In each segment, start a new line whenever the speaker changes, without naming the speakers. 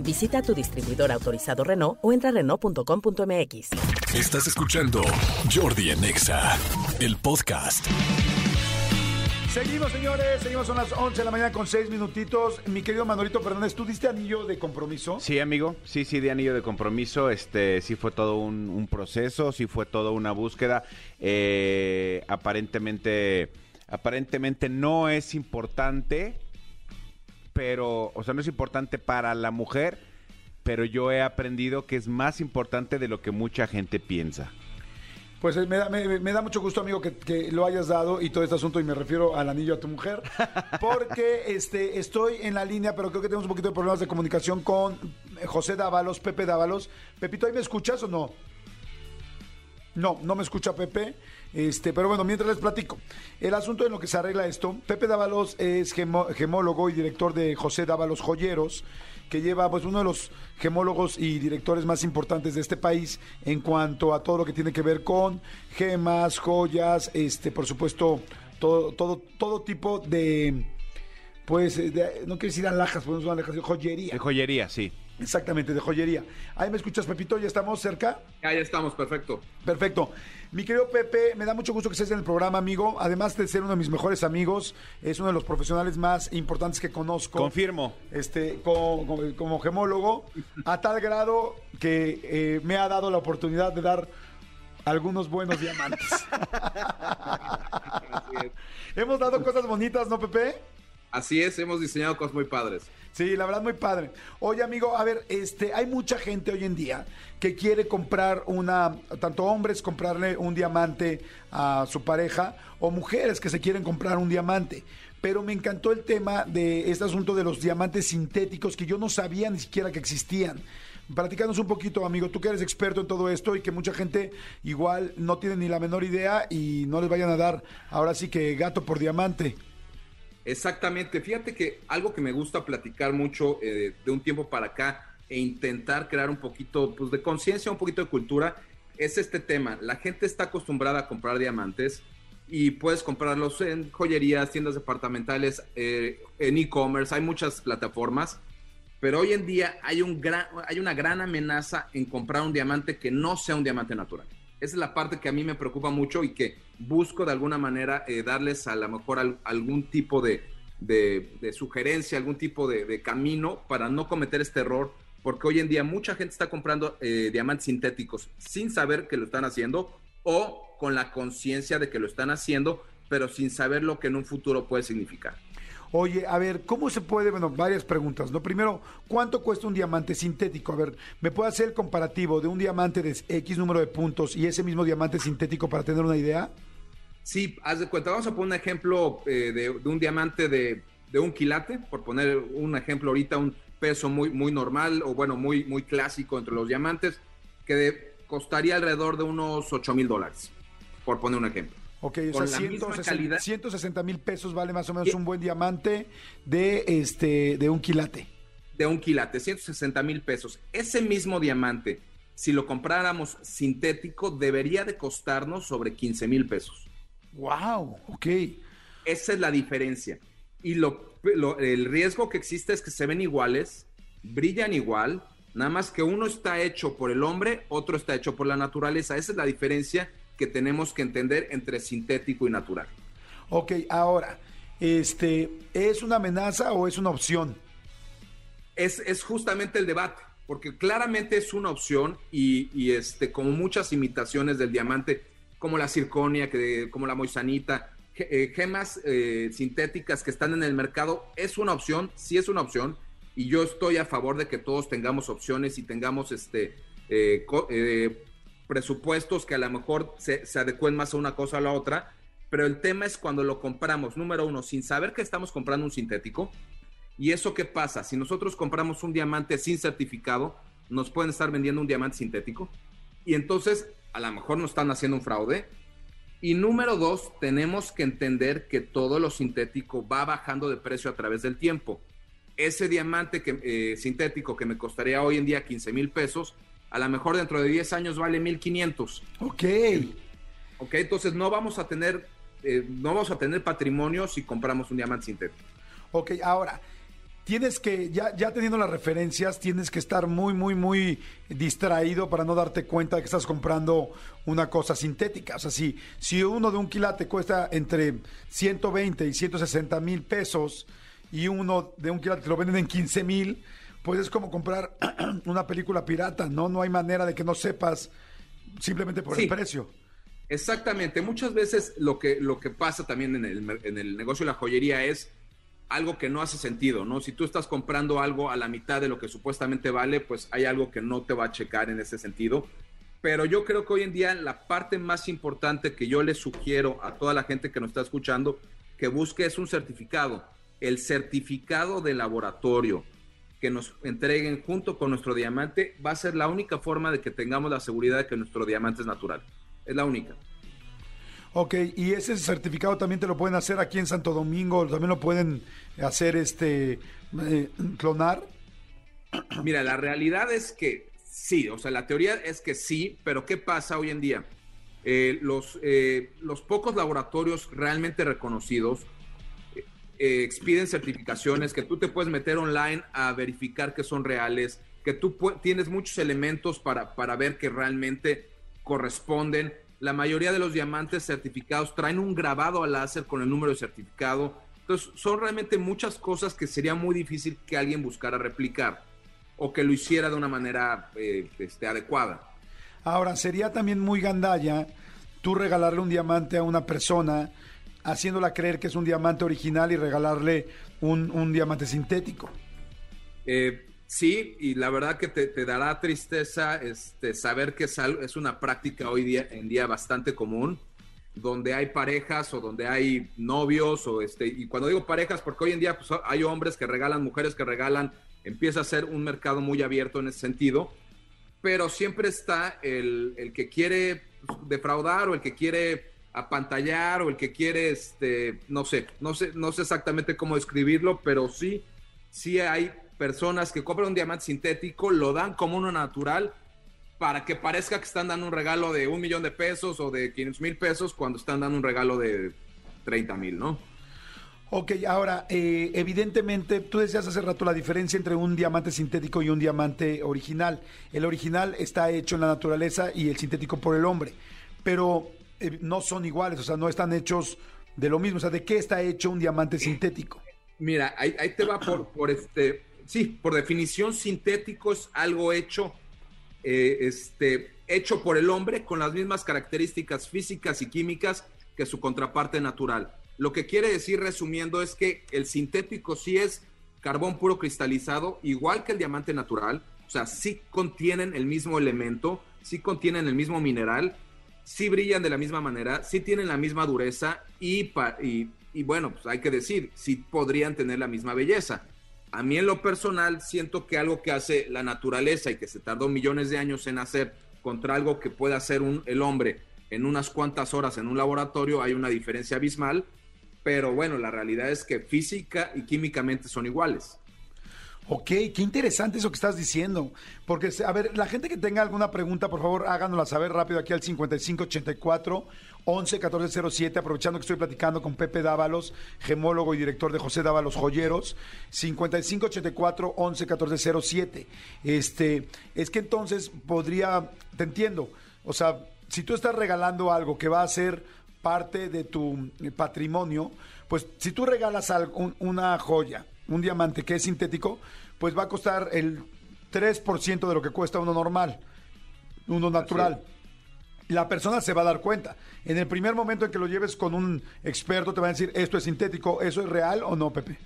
Visita tu distribuidor autorizado Renault o entra a Renault.com.mx.
Estás escuchando Jordi en Exa, el podcast.
Seguimos, señores. Seguimos, son las 11 de la mañana con 6 minutitos. Mi querido Manolito Fernández, ¿tú diste anillo de compromiso?
Sí, amigo. Sí, sí, de anillo de compromiso. Este, sí fue todo un, un proceso, sí fue toda una búsqueda. Eh, aparentemente, aparentemente no es importante, pero, o sea, no es importante para la mujer, pero yo he aprendido que es más importante de lo que mucha gente piensa.
Pues eh, me da, me- me da mucho gusto, amigo, que, que lo hayas dado y todo este asunto, y me refiero al anillo a tu mujer, porque este, estoy en la línea, pero creo que tenemos un poquito de problemas de comunicación con José Dávalos, Pepe Dávalos. Pepito, ¿ahí me escuchas o no? No, no me escucha Pepe. Este, pero bueno, mientras les platico. El asunto en lo que se arregla esto, Pepe Dávalos es gemólogo y director de José Dávalos Joyeros, que lleva pues uno de los gemólogos y directores más importantes de este país en cuanto a todo lo que tiene que ver con gemas, joyas, este, por supuesto, todo, todo, todo tipo de pues de- no quiero decir alhajas, pues no son alhajas, joyería.
De joyería, sí.
Exactamente, de joyería. Ahí me escuchas, Pepito, ya estamos cerca.
Ya, ya estamos, perfecto.
Perfecto. Mi querido Pepe, me da mucho gusto que estés en el programa, amigo. Además de ser uno de mis mejores amigos, es uno de los profesionales más importantes que conozco.
Confirmo.
Este, co- co- como, gemólogo, a tal grado que eh, me ha dado la oportunidad de dar algunos buenos diamantes.
Así es.
Hemos dado cosas bonitas, ¿no, Pepe?
Así es, hemos diseñado cosas muy padres.
Sí, la verdad muy padre. Oye, amigo, a ver, este, hay mucha gente hoy en día que quiere comprar una, tanto hombres comprarle un diamante a su pareja o mujeres que se quieren comprar un diamante. Pero me encantó el tema de este asunto de los diamantes sintéticos que yo no sabía ni siquiera que existían. Platícanos un poquito, amigo, tú que eres experto en todo esto y que mucha gente igual no tiene ni la menor idea y no les vayan a dar ahora sí que gato por diamante.
Exactamente. Fíjate que algo que me gusta platicar mucho eh, de un tiempo para acá e intentar crear un poquito pues, de conciencia, un poquito de cultura, es este tema. La gente está acostumbrada a comprar diamantes y puedes comprarlos en joyerías, tiendas departamentales, eh, en e-commerce, hay muchas plataformas. Pero hoy en día hay, un gran, hay una gran amenaza en comprar un diamante que no sea un diamante natural. Esa es la parte que a mí me preocupa mucho y que busco de alguna manera eh, darles a lo mejor al- algún tipo de, sugerencia, algún tipo de, de camino para no cometer este error, porque hoy en día mucha gente está comprando eh, diamantes sintéticos sin saber que lo están haciendo o con la conciencia de que lo están haciendo, pero sin saber lo que en un futuro puede significar.
Oye, a ver, ¿cómo se puede? Bueno, varias preguntas, ¿no? Primero, ¿cuánto cuesta un diamante sintético? A ver, ¿me puede hacer el comparativo de un diamante de X número de puntos y ese mismo diamante sintético para tener una idea?
Sí, haz de cuenta, vamos a poner un ejemplo eh, de, un diamante de, un quilate, por poner un ejemplo ahorita, un peso muy, muy normal o bueno, muy, muy clásico entre los diamantes, que costaría alrededor de unos 8 mil dólares, por poner un ejemplo.
Ok, o sea,
la misma
160
calidad.
160 mil pesos vale más o menos un buen diamante de este de un quilate.
de un quilate, 160 mil pesos. Ese mismo diamante, si lo compráramos sintético, debería de costarnos sobre 15 mil pesos.
¡Wow! Ok.
Esa es la diferencia. Y lo, lo- el riesgo que existe es que se ven iguales, brillan igual, nada más que uno está hecho por el hombre, otro está hecho por la naturaleza. Esa es la diferencia que tenemos que entender entre sintético y natural.
Ok, ahora, este, ¿es una amenaza o es una opción?
es, es justamente el debate, porque claramente es una opción y, y, este, como muchas imitaciones del diamante, como la circonia, que, como la moisanita, eh, gemas eh, sintéticas que están en el mercado, es una opción, sí es una opción, y yo estoy a favor de que todos tengamos opciones y tengamos este, eh, eh, presupuestos que a lo mejor se, se adecuen más a una cosa a la otra, pero el tema es cuando lo compramos, número uno, sin saber que estamos comprando un sintético, ¿Y eso qué pasa? Si nosotros compramos un diamante sin certificado, nos pueden estar vendiendo un diamante sintético. Y entonces a lo mejor no están haciendo un fraude. Y número dos, tenemos que entender que todo lo sintético va bajando de precio a través del tiempo. Ese diamante eh, sintético que me costaría hoy en día 15 mil pesos, a lo mejor dentro de 10 años vale 1500.
Ok.
Ok, entonces no vamos a tener, eh, no vamos a tener patrimonio si compramos un diamante sintético.
Ok, ahora, tienes que, ya, ya teniendo las referencias, tienes que estar muy, muy, muy distraído para no darte cuenta de que estás comprando una cosa sintética. O sea, si, si uno de un quilate cuesta entre 120 y 160 mil pesos y uno de un quilate te lo venden en 15 mil, pues es como comprar una película pirata, ¿no? No hay manera de que no sepas simplemente por
Sí.
el precio.
Exactamente. Muchas veces lo que, lo que pasa también en el, en el negocio de la joyería es algo que no hace sentido, ¿no? Si tú estás comprando algo a la mitad de lo que supuestamente vale, pues hay algo que no te va a checar en ese sentido. Pero yo creo que hoy en día la parte más importante que yo le sugiero a toda la gente que nos está escuchando que busque es un certificado. El certificado de laboratorio que nos entreguen junto con nuestro diamante va a ser la única forma de que tengamos la seguridad de que nuestro diamante es natural. Es la única.
Ok, y ese certificado también te lo pueden hacer aquí en Santo Domingo, también lo pueden hacer este eh, clonar.
Mira, la realidad es que sí, o sea, la teoría es que sí, pero ¿qué pasa hoy en día? Eh, los, eh, los pocos laboratorios realmente reconocidos eh, expiden certificaciones que tú te puedes meter online a verificar que son reales, que tú tienes muchos elementos para, para ver que realmente corresponden. La mayoría de los diamantes certificados traen un grabado al láser con el número de certificado. Entonces, son realmente muchas cosas que sería muy difícil que alguien buscara replicar o que lo hiciera de una manera eh, este, adecuada.
Ahora, sería también muy gandalla tú regalarle un diamante a una persona haciéndola creer que es un diamante original y regalarle un, un diamante sintético.
Eh, sí, y la verdad que te, dará tristeza este, saber que es, es una práctica hoy día, en día bastante común, donde hay parejas o donde hay novios, o este, y cuando digo parejas, porque hoy en día pues, hay hombres que regalan, mujeres que regalan, empieza a ser un mercado muy abierto en ese sentido, pero siempre está el, el que quiere defraudar o el que quiere apantallar o el que quiere, este, no sé, no sé, no sé exactamente cómo describirlo, pero sí, sí hay personas que compran un diamante sintético, lo dan como uno natural para que parezca que están dando un regalo de un millón de pesos o de 500 mil pesos cuando están dando un regalo de 30 mil, ¿no?
Ok, ahora, eh, evidentemente, tú decías hace rato la diferencia entre un diamante sintético y un diamante original. El original está hecho en la naturaleza y el sintético por el hombre, pero eh, no son iguales, o sea, no están hechos de lo mismo. O sea, ¿de qué está hecho un diamante sintético?
Mira, ahí, ahí te va por, por este, sí, por definición sintético es algo hecho, eh, este, hecho por el hombre con las mismas características físicas y químicas que su contraparte natural. Lo que quiere decir, resumiendo, es que el sintético sí es carbón puro cristalizado, igual que el diamante natural, o sea, sí contienen el mismo elemento, sí contienen el mismo mineral, sí brillan de la misma manera, sí tienen la misma dureza y, y, y bueno, pues hay que decir, sí podrían tener la misma belleza. A mí en lo personal siento que algo que hace la naturaleza y que se tardó millones de años en hacer contra algo que puede hacer un, el hombre en unas cuantas horas en un laboratorio, hay una diferencia abismal, pero bueno, la realidad es que física y químicamente son iguales.
Ok, qué interesante eso que estás diciendo. Porque, a ver, la gente que tenga alguna pregunta, por favor, háganosla saber rápido aquí al 5584 111407, aprovechando que estoy platicando con Pepe Dávalos, gemólogo y director de José Dávalos Joyeros. 5584 111407. Este, es que entonces podría, te entiendo, o sea, si tú estás regalando algo que va a ser parte de tu eh, patrimonio, pues si tú regalas algo- un- una joya, un diamante que es sintético, pues va a costar el 3% de lo que cuesta uno normal, uno natural. La persona se va a dar cuenta. En el primer momento en que lo lleves con un experto, te va a decir, esto es sintético, ¿eso es real o no, Pepe?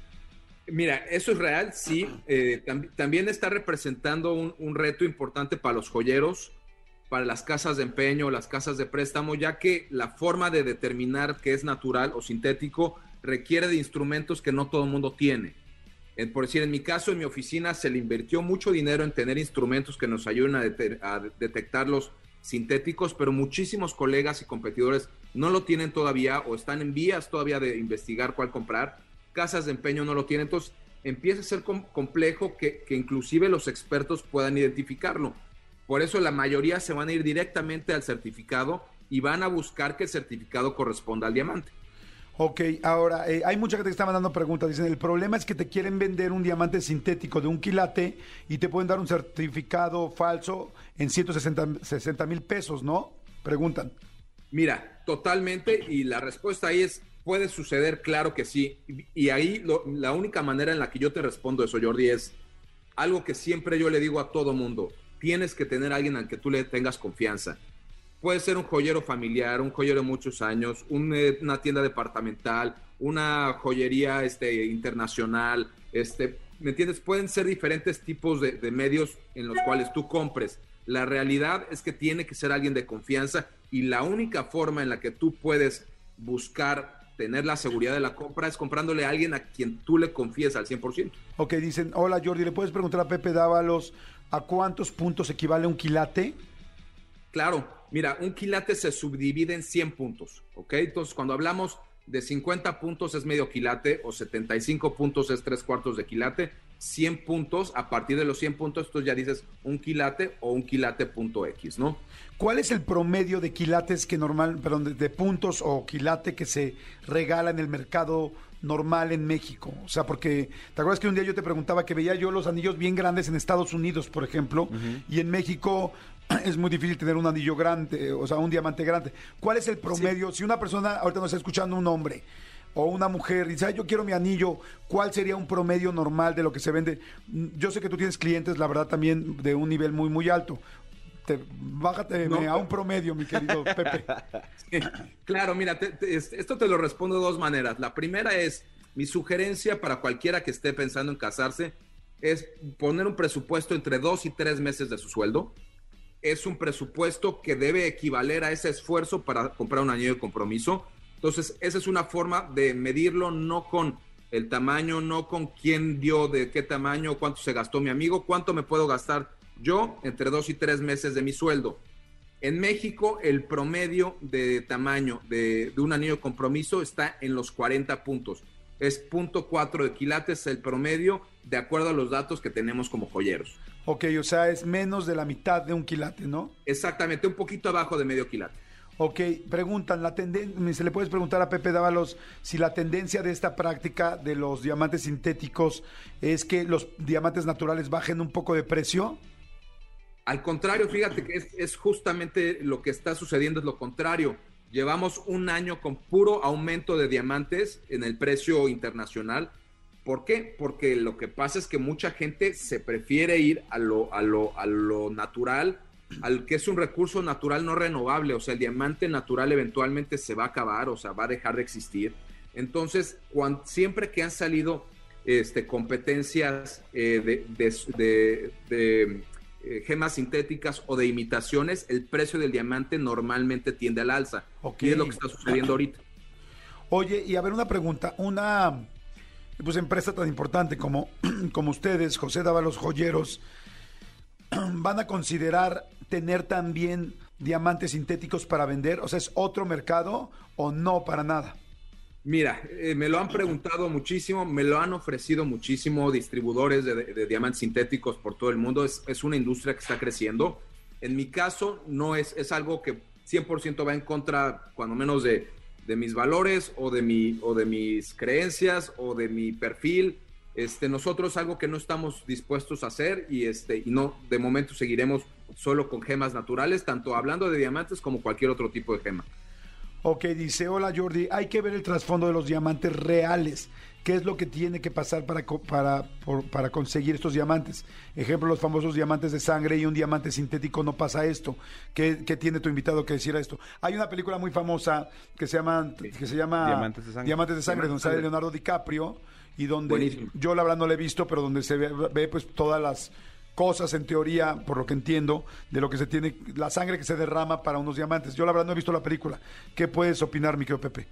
Mira, eso es real, sí. Eh, tam- también está representando un, un reto importante para los joyeros, para las casas de empeño, las casas de préstamo, ya que la forma de determinar qué es natural o sintético requiere de instrumentos que no todo el mundo tiene. Eh, por decir, en mi caso, en mi oficina se le invirtió mucho dinero en tener instrumentos que nos ayuden a, dete- a detectar los sintéticos, pero muchísimos colegas y competidores no lo tienen todavía o están en vías todavía de investigar cuál comprar. Casas de empeño no lo tienen, entonces empieza a ser complejo que, que inclusive los expertos puedan identificarlo. Por eso la mayoría se van a ir directamente al certificado y van a buscar que el certificado corresponda al diamante.
Ok, ahora, eh, hay mucha gente que está mandando preguntas. Dicen, el problema es que te quieren vender un diamante sintético de un quilate y te pueden dar un certificado falso en 160 mil pesos, ¿no? Preguntan.
Mira, totalmente, y la respuesta ahí es, puede suceder, claro que sí. Y ahí la única manera en la que yo te respondo eso, Jordi, es algo que siempre yo le digo a todo mundo. Tienes que tener a alguien al que tú le tengas confianza puede ser un joyero familiar, un joyero de muchos años, eh, una tienda departamental, una joyería este, internacional, este, ¿me entiendes? Pueden ser diferentes tipos de, medios en los cuales tú compres. La realidad es que tiene que ser alguien de confianza y la única forma en la que tú puedes buscar tener la seguridad de la compra es comprándole a alguien a quien tú le confíes al 100%.
Ok, dicen, hola Jordi, ¿le puedes preguntar a Pepe Dávalos a cuántos puntos equivale un quilate?
Claro, mira, un quilate se subdivide en 100 puntos, ¿ok? Entonces, cuando hablamos de 50 puntos es medio quilate o 75 puntos es tres cuartos de quilate, 100 puntos, a partir de los 100 puntos, tú ya dices un quilate o un quilate punto X, ¿no?
¿Cuál es el promedio de quilates que normal, perdón, de, puntos o quilate que se regala en el mercado normal en México? O sea, porque te acuerdas que un día yo te preguntaba que veía yo los anillos bien grandes en Estados Unidos, por ejemplo, y en México es muy difícil tener un anillo grande, o sea, un diamante grande. ¿Cuál es el promedio? Si una persona, ahorita nos está escuchando un hombre o una mujer y dice, yo quiero mi anillo, ¿cuál sería un promedio normal de lo que se vende? Yo sé que tú tienes clientes, la verdad, también de un nivel muy, muy alto. Te, bájate a un promedio, mi querido Pepe.
claro, mira, esto te lo respondo de dos maneras. La primera es, mi sugerencia para cualquiera que esté pensando en casarse es poner un presupuesto entre dos y tres meses de su sueldo es un presupuesto que debe equivaler a ese esfuerzo para comprar un anillo de compromiso. Entonces, esa es una forma de medirlo no con el tamaño, no con quién dio de qué tamaño, cuánto se gastó mi amigo, cuánto me puedo gastar yo entre dos y tres meses de mi sueldo. En México, el promedio de tamaño de, un anillo de compromiso está en los 40 puntos. Es punto cuatro de quilates el promedio de acuerdo a los datos que tenemos como joyeros.
Ok, o sea, es menos de la mitad de un quilate, ¿no?
Exactamente, un poquito abajo de medio quilate.
Ok, preguntan, la tendencia, se le puedes preguntar a Pepe Dávalos si la tendencia de esta práctica de los diamantes sintéticos es que los diamantes naturales bajen un poco de precio.
Al contrario, fíjate que es, es justamente lo que está sucediendo, es lo contrario. Llevamos un año con puro aumento de diamantes en el precio internacional ¿Por qué? Porque lo que pasa es que mucha gente se prefiere ir a lo, a lo, a lo natural, al que es un recurso natural no renovable, o sea, el diamante natural eventualmente se va a acabar, o sea, va a dejar de existir. Entonces, cuando, siempre que han salido este, competencias eh, de, de, eh, gemas sintéticas o de imitaciones, el precio del diamante normalmente tiende al alza. Y es lo que está sucediendo ahorita.
Oye, y a ver una pregunta, una pues empresa tan importante como, como ustedes, José Dávalos Joyeros, van a considerar tener también diamantes sintéticos para vender? O sea, ¿es otro mercado o no para nada?
Mira, eh, me lo han preguntado muchísimo, me lo han ofrecido muchísimo distribuidores de, diamantes sintéticos por todo el mundo. Es, es, una industria que está creciendo. En mi caso, no es, es algo que 100% va en contra, cuando menos de, de mis valores o de, mi, o de mis creencias o de mi perfil. Este, nosotros algo que no estamos dispuestos a hacer y, este, y no, de momento seguiremos solo con gemas naturales, tanto hablando de diamantes como cualquier otro tipo de gema.
Ok, dice, hola Jordi, hay que ver el trasfondo de los diamantes reales. ¿Qué es lo que tiene que pasar para, para, para conseguir estos diamantes? Ejemplo, los famosos diamantes de sangre y un diamante sintético no pasa esto. ¿Qué, tiene tu invitado que decir a esto? Hay una película muy famosa que se llama, que se llama Diamantes de Sangre, Diamantes de sangre donde sale Leonardo DiCaprio y donde yo la verdad no la he visto, pero donde se ve, ve pues todas las cosas en teoría, por lo que entiendo, de lo que se tiene, la sangre que se derrama para unos diamantes. Yo la verdad no he visto la película. ¿Qué puedes opinar, mi querido Pepe?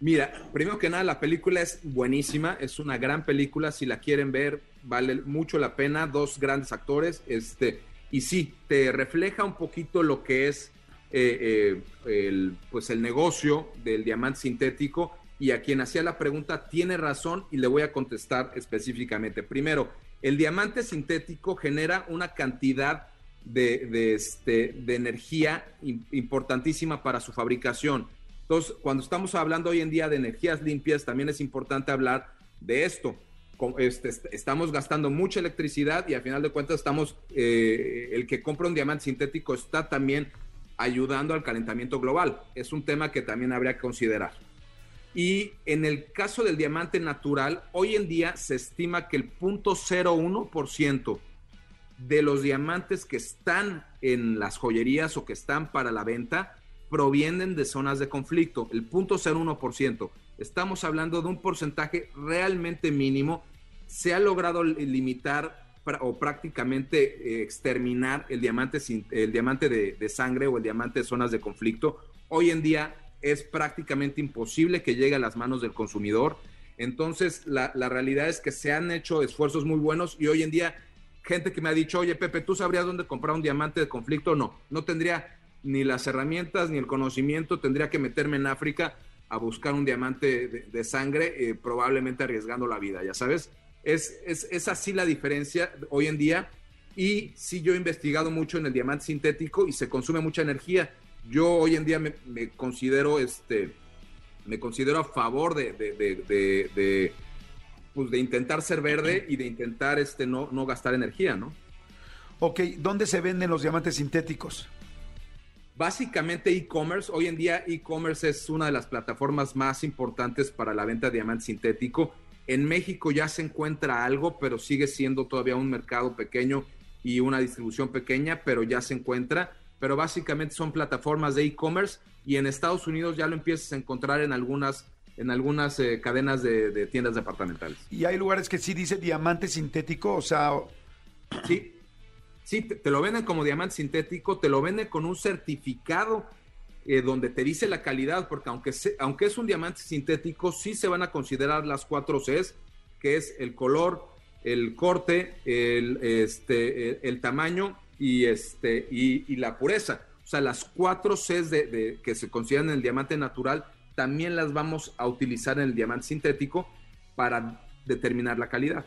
Mira, primero que nada, la película es buenísima, es una gran película, si la quieren ver, vale mucho la pena, dos grandes actores, este, Y sí, te refleja un poquito lo que es eh, eh, el, pues el negocio del diamante sintético y a quien hacía la pregunta tiene razón y le voy a contestar específicamente. Primero, el diamante sintético genera una cantidad de, este, de energía importantísima para su fabricación. Entonces, cuando estamos hablando hoy en día de energías limpias, también es importante hablar de esto. Este, estamos gastando mucha electricidad y al final de cuentas estamos, eh, el que compra un diamante sintético está también ayudando al calentamiento global. Es un tema que también habría que considerar. Y en el caso del diamante natural, hoy en día se estima que el 0.01% de los diamantes que están en las joyerías o que están para la venta provienen de zonas de conflicto, el 0.01%. Estamos hablando de un porcentaje realmente mínimo. Se ha logrado limitar o prácticamente eh, exterminar el diamante, el diamante de, sangre o el diamante de zonas de conflicto. Hoy en día es prácticamente imposible que llegue a las manos del consumidor. Entonces, la, realidad es que se han hecho esfuerzos muy buenos y hoy en día, gente que me ha dicho, oye, Pepe, ¿tú sabrías dónde comprar un diamante de conflicto? No, no tendría ni las herramientas ni el conocimiento, tendría que meterme en África a buscar un diamante de, sangre, eh, probablemente arriesgando la vida, ya sabes. Es, es, es así la diferencia hoy en día. Y sí, yo he investigado mucho en el diamante sintético y se consume mucha energía yo hoy en día me, considero este me considero a favor de, de, pues de intentar ser verde y de intentar este no, no gastar energía, ¿no?
Ok, ¿dónde se venden los diamantes sintéticos?
Básicamente e-commerce. Hoy en día e-commerce es una de las plataformas más importantes para la venta de diamante sintético. En México ya se encuentra algo, pero sigue siendo todavía un mercado pequeño y una distribución pequeña, pero ya se encuentra pero básicamente son plataformas de e-commerce y en Estados Unidos ya lo empiezas a encontrar en algunas en algunas eh, cadenas de, tiendas departamentales.
¿Y hay lugares que sí dice diamante sintético? O sea...
Sí, sí, te, lo venden como diamante sintético, te lo venden con un certificado eh, donde te dice la calidad, porque aunque, aunque es un diamante sintético, sí se van a considerar las cuatro Cs, que es el color, el corte, el, este, el tamaño y, este, y, la pureza. O sea, las cuatro Cs de, que se consideran en el diamante natural también las vamos a utilizar en el diamante sintético para determinar la calidad.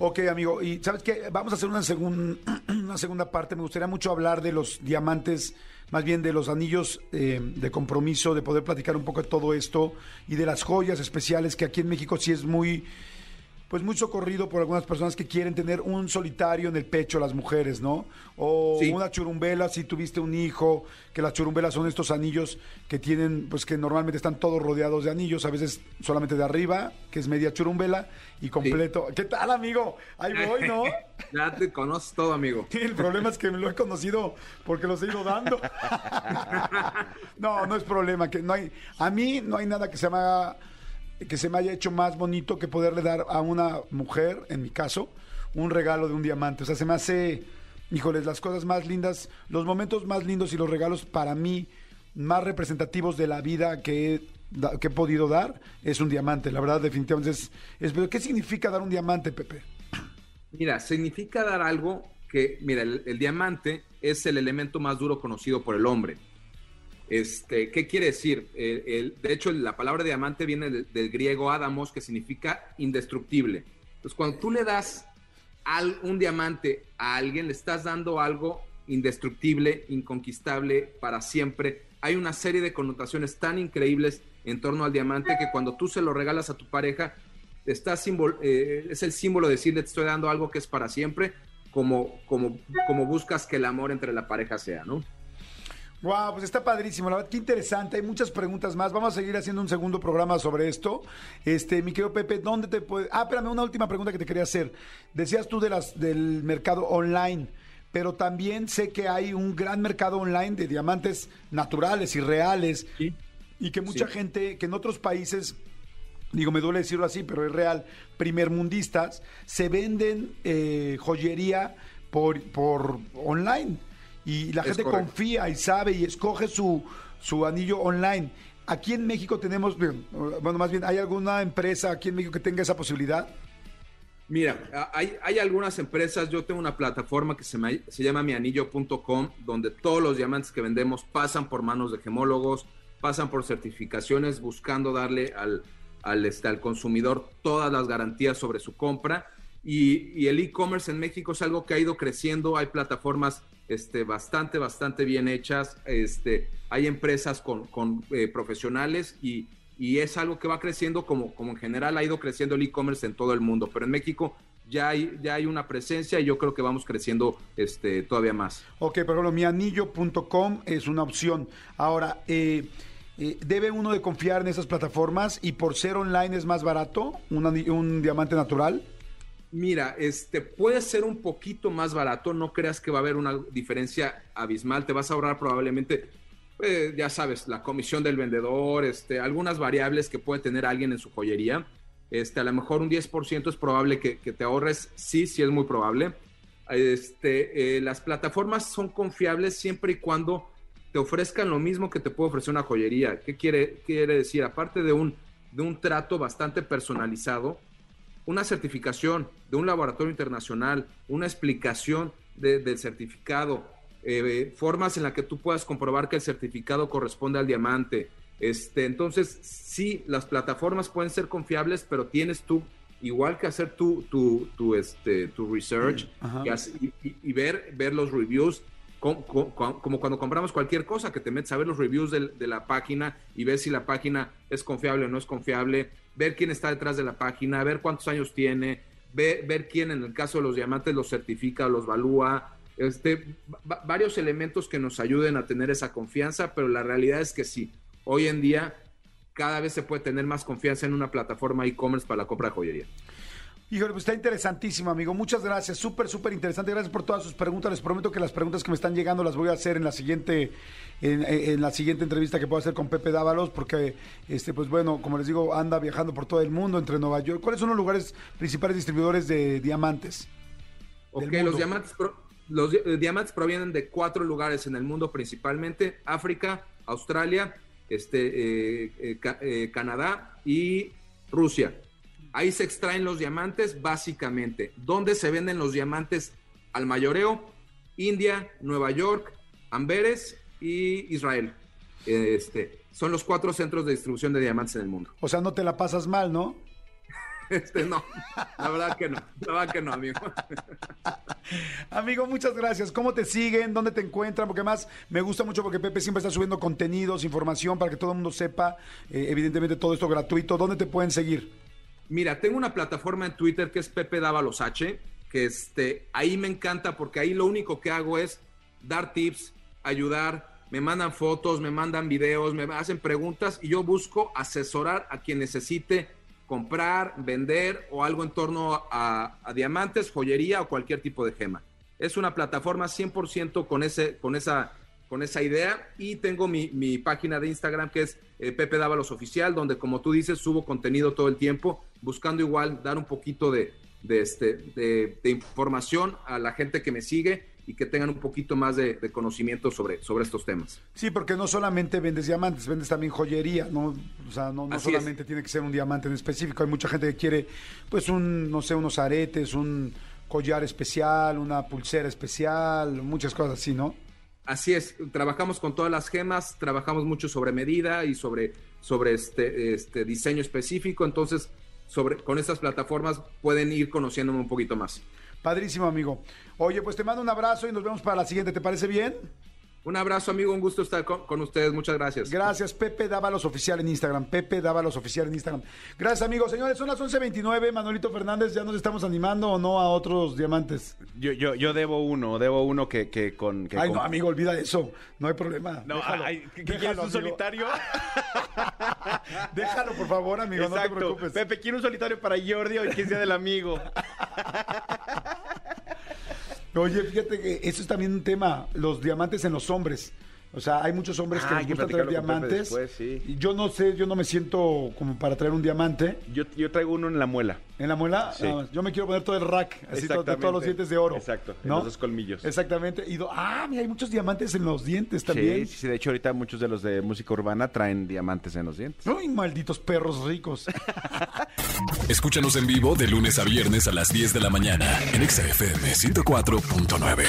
Ok, amigo, y sabes qué, vamos a hacer una, una segunda parte. Me gustaría mucho hablar de los diamantes, más bien de los anillos eh, de compromiso, de poder platicar un poco de todo esto y de las joyas especiales que aquí en México sí es muy pues muy socorrido por algunas personas que quieren tener un solitario en el pecho las mujeres, ¿no? O una churumbela si tuviste un hijo, que las churumbelas son estos anillos que tienen, pues que normalmente están todos rodeados de anillos, a veces solamente de arriba, que es media churumbela, y completo. ¿Qué tal, amigo? Ahí voy, ¿no?
ya te conoces todo, amigo.
el problema es que me lo he conocido porque los he ido dando. no, no es problema, que no hay, a mí no hay nada que se me haga que se me haya hecho más bonito que poderle dar a una mujer, en mi caso, un regalo de un diamante. O sea, se me hace, híjoles, las cosas más lindas, los momentos más lindos y los regalos para mí más representativos de la vida que he, que he podido dar es un diamante. La verdad, definitivamente es, es... ¿Qué significa dar un diamante, Pepe?
Mira, significa dar algo que, mira, el diamante es el elemento más duro conocido por el hombre este, ¿Qué quiere decir? de hecho, la palabra diamante viene del, griego adamos, que significa indestructible. Entonces, cuando tú le das un diamante a alguien, le estás dando algo indestructible, inconquistable para siempre. Hay una serie de connotaciones tan increíbles en torno al diamante que cuando tú se lo regalas a tu pareja, eh, es el símbolo de decirle te estoy dando algo que es para siempre, como, como buscas que el amor entre la pareja sea, ¿no?
Wow, pues está padrísimo, la verdad, qué interesante. Hay muchas preguntas más. Vamos a seguir haciendo un segundo programa sobre esto. Este, mi querido Pepe, ¿dónde te puede...? Ah, espérame, una última pregunta que te quería hacer. Decías tú de las del mercado online, pero también sé que hay un gran mercado online de diamantes naturales y reales. Y que mucha gente, que en otros países digo, me duele decirlo así, pero es real, primermundistas, se venden eh, joyería por, por online y la gente confía y sabe y escoge su, su anillo online. Aquí en México tenemos, bueno, más bien, ¿hay alguna empresa aquí en México que tenga esa posibilidad?
Mira, hay, hay algunas empresas, yo tengo una plataforma que se, me- se llama mianillo.com, donde todos los diamantes que vendemos pasan por manos de gemólogos, pasan por certificaciones, buscando darle al, al, este, al consumidor todas las garantías sobre su compra. Y, y el e-commerce en México es algo que ha ido creciendo, hay plataformas este, bastante, bastante bien hechas, este, hay empresas con, con, eh, profesionales y, y es algo que va creciendo como, como en general ha ido creciendo el e-commerce en todo el mundo, pero en México ya hay, ya hay una presencia y yo creo que vamos creciendo este, todavía más.
Ok, por ejemplo, mianillo.com es una opción. Ahora, eh, eh, ¿debe uno de confiar en esas plataformas y por ser online es más barato un, un diamante natural?
Mira, este puede ser un poquito más barato, no creas que va a haber una diferencia abismal, te vas a ahorrar probablemente, eh, ya sabes, la comisión del vendedor, este, algunas variables que puede tener alguien en su joyería. Este, a lo mejor un 10% es probable que, que te ahorres, sí, sí es muy probable. Este, eh, las plataformas son confiables siempre y cuando te ofrezcan lo mismo que te puede ofrecer una joyería. ¿Qué quiere, quiere decir? Aparte de un, de un trato bastante personalizado, una certificación de un laboratorio internacional, una explicación de- del certificado, eh, formas en las que tú puedas comprobar que el certificado corresponde al diamante. Este, entonces, sí, las plataformas pueden ser confiables, pero tienes tú igual que hacer tu, tu, tu, este, tu research y- y ver, ver los reviews, como, como- cuando compramos cualquier cosa, que te metes a ver los reviews del- de, la página y ver si la página es confiable o no es confiable, ver quién está detrás de la página, ver cuántos años tiene, ver, quién en el caso de los diamantes los certifica o los valúa. Este, va- varios elementos que nos ayuden a tener esa confianza, pero la realidad es que sí, hoy en día cada vez se puede tener más confianza en una plataforma e-commerce para la compra de joyería.
Híjole, pues está interesantísimo, amigo. Muchas gracias. Súper, súper interesante. Gracias por todas sus preguntas. Les prometo que las preguntas que me están llegando las voy a hacer en la siguiente, en, en la siguiente entrevista que puedo hacer con Pepe Dávalos, porque, este, pues bueno, como les digo, anda viajando por todo el mundo, entre Nueva York. ¿Cuáles son los lugares principales distribuidores de diamantes?
Ok, los diamantes, pro- los eh, diamantes provienen de cuatro lugares en el mundo principalmente, África, Australia, este, eh, eh, Canadá y Rusia. Ahí se extraen los diamantes básicamente. ¿Dónde se venden los diamantes al mayoreo? India, Nueva York, Amberes y Israel. Este, son los cuatro centros de distribución de diamantes en el mundo.
O sea, no te la pasas mal, ¿no?
Este, no, la verdad que no, la verdad que no, amigo.
Amigo, muchas gracias. ¿Cómo te siguen? ¿Dónde te encuentran? Porque más me gusta mucho porque Pepe siempre está subiendo contenidos, información para que todo el mundo sepa, eh, evidentemente todo esto gratuito. ¿Dónde te pueden seguir?
Mira, tengo una plataforma en Twitter que es Pepe Dávalos H, que este, ahí me encanta porque ahí lo único que hago es dar tips, ayudar, me mandan fotos, me mandan videos, me hacen preguntas y yo busco asesorar a quien necesite comprar, vender o algo en torno a, diamantes, joyería o cualquier tipo de gema. Es una plataforma 100% con, ese, con, esa, con esa idea y tengo mi, mi página de Instagram que es eh, Pepe Dávalos Oficial, donde como tú dices subo contenido todo el tiempo, buscando igual dar un poquito de, de, este, de, de información a la gente que me sigue y que tengan un poquito más de, de conocimiento sobre, sobre estos temas.
Sí, porque no solamente vendes diamantes, vendes también joyería, ¿no? O sea, no, solamente tiene que ser un diamante en específico. Hay mucha gente que quiere, pues, un, no sé, unos aretes, un collar especial, una pulsera especial, muchas cosas así, ¿no?
Así es, trabajamos con todas las gemas, trabajamos mucho sobre medida y sobre, sobre este, este diseño específico, entonces sobre, con estas plataformas pueden ir conociéndome un poquito más.
Padrísimo, amigo. Oye, pues te mando un abrazo y nos vemos para la siguiente. ¿Te parece bien?
Un abrazo, amigo, un gusto estar con, con ustedes, muchas gracias.
Gracias, Pepe Dávalos Oficial en Instagram. Pepe Dávalos Oficial en Instagram. Gracias, amigos. Señores, son las 11.29. Manuelito Fernández, ¿ya nos estamos animando o no a otros diamantes?
Yo, yo, yo debo uno, debo uno que, que con... Que
Ay,
con-
no, amigo, olvida eso. No hay problema.
No,
Déjalo.
ay, ¿qué-
Déjalo,
quieres, un
amigo.
solitario?
Déjalo, por favor, amigo, no te preocupes.
Pepe, quiero un solitario para Jordi hoy que sea del amigo.
Oye, fíjate que eso es también un tema, los diamantes en los hombres. O sea, hay muchos hombres que
Ah,
les gusta traer diamantes.
después, sí.
Y yo no sé, yo no me siento como para traer un diamante.
Yo, yo traigo uno en la muela.
¿En la muela?
Sí.
Más. yo me quiero poner todo el rack, así de todos los dientes de oro.
Exacto, en
¿no?
los dos colmillos.
Exactamente. Y do- ah, mira, hay muchos diamantes en los dientes también.
Sí, sí, sí, de hecho ahorita muchos de los de música urbana traen diamantes en los dientes.
Uy, malditos perros ricos.
Escúchanos en vivo de lunes a viernes a las 10 de la mañana en Exa FM 104.9.